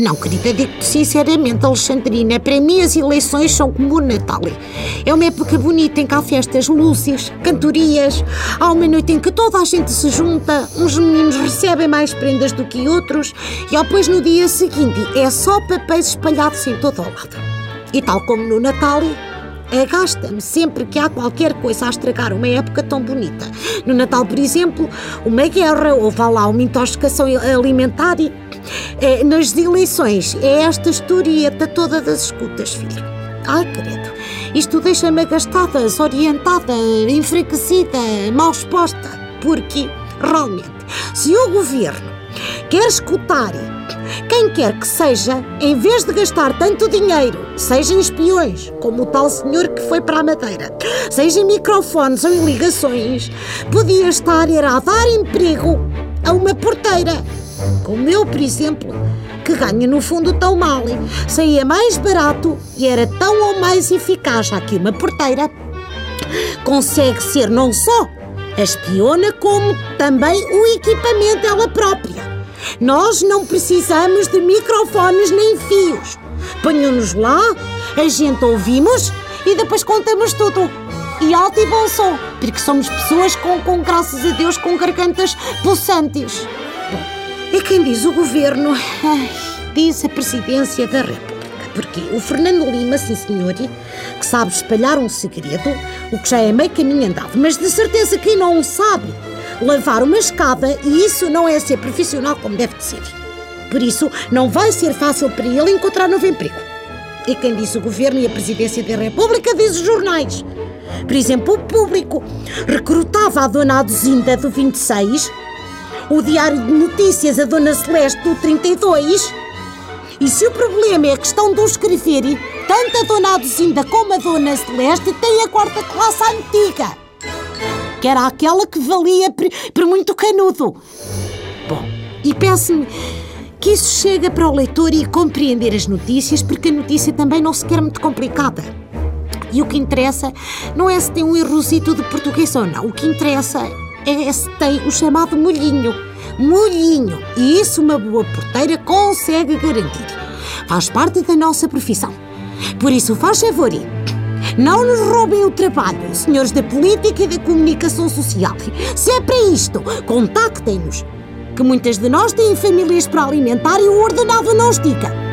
Não, querida, digo-te sinceramente, Alexandrina, para mim as eleições são como o Natal. É uma época bonita em que há festas, luzes, cantorias, há uma noite em que toda a gente se junta, uns meninos recebem mais prendas do que outros, e depois no dia seguinte é só papéis espalhados em todo o lado. E tal como no Natal, agasta-me sempre que há qualquer coisa a estragar uma época tão bonita. No Natal, por exemplo, uma guerra ou vá lá uma intoxicação alimentar. E, é, nas eleições, é esta historieta toda das escutas, filho. Ai, credo. Isto deixa-me agastada, desorientada, enfraquecida, mal exposta. Porque, realmente, se o governo quer escutar quem quer que seja, em vez de gastar tanto dinheiro, seja em espiões, como o tal senhor que foi para a Madeira, seja em microfones ou em ligações, podia estar a dar emprego a uma porteira, como eu, por exemplo, que ganha no fundo tão mal, saía mais barato e era tão ou mais eficaz, que uma porteira consegue ser não só a espiona, como também o equipamento ela própria. Nós não precisamos de microfones nem fios. Ponham-nos lá, a gente ouvimos e depois contamos tudo. E alto e bom som, porque somos pessoas com, com graças a Deus, com gargantas pulsantes. É quem diz o governo, diz a presidência da República. Porque o Fernando Lima, sim senhor, que sabe espalhar um segredo, o que já é meio caminho andado, mas de certeza quem não o sabe lavar uma escada e isso não é ser profissional como deve de ser. Por isso, não vai ser fácil para ele encontrar novo emprego. E quem diz o governo e a presidência da República diz os jornais. Por exemplo, o público recrutava a dona Aduzinda do 26, o Diário de Notícias a dona Celeste do 32. E se o problema é a questão do escrever, tanto a dona Aduzinda como a dona Celeste têm a quarta classe antiga que era aquela que valia por, muito canudo. Bom, e peço-me que isso chega para o leitor e compreender as notícias, porque a notícia também não se quer muito complicada. E o que interessa não é se tem um errosito de português ou não. O que interessa é tem o chamado molhinho. Molhinho. E isso uma boa porteira consegue garantir. Faz parte da nossa profissão. Por isso, faz favor, não nos roubem o trabalho, senhores da política e da comunicação social. Se é para isto, contactem-nos. Que muitas de nós têm famílias para alimentar e o ordenado não estica.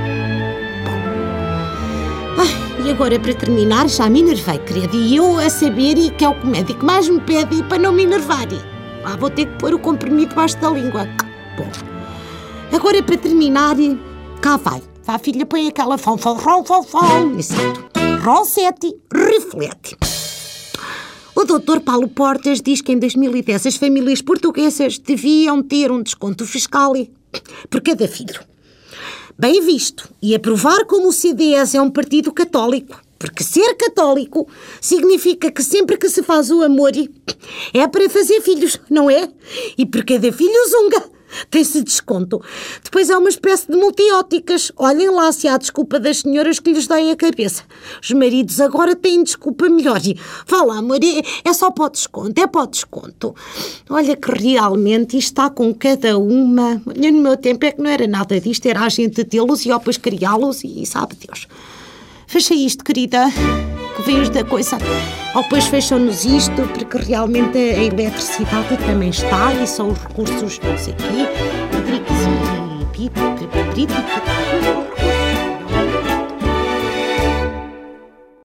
E agora, para terminar, já me enervei, querido. E eu a saber que é o que o médico mais me pede para não me enervar. Ah, vou ter que pôr o comprimido debaixo da língua. Bom, agora para terminar, cá vai. Vá, filha, põe aquela fom, fom, fom, fom. Exato. Reflete. O Dr. Paulo Portas diz que em 2010 as famílias portuguesas deviam ter um desconto fiscal por cada filho. Bem visto. E aprovar como o CDS é um partido católico. Porque ser católico significa que sempre que se faz o amor é para fazer filhos, não é? E por cada filho zunga tem-se desconto. Depois há uma espécie de multióticas. Olhem lá se há desculpa das senhoras que lhes dão a cabeça. Os maridos agora têm desculpa melhor. Vá lá, amor, é, é só para o desconto, é para o desconto. Olha que realmente está com cada uma. Olha, no meu tempo é que não era nada disto, era a gente tê-los e depois criá-los e sabe Deus. Fecha isto, querida que vem da coisa. Ou depois fecham-nos isto, porque realmente a eletricidade também está e são os recursos, não sei o quê, hídricos e...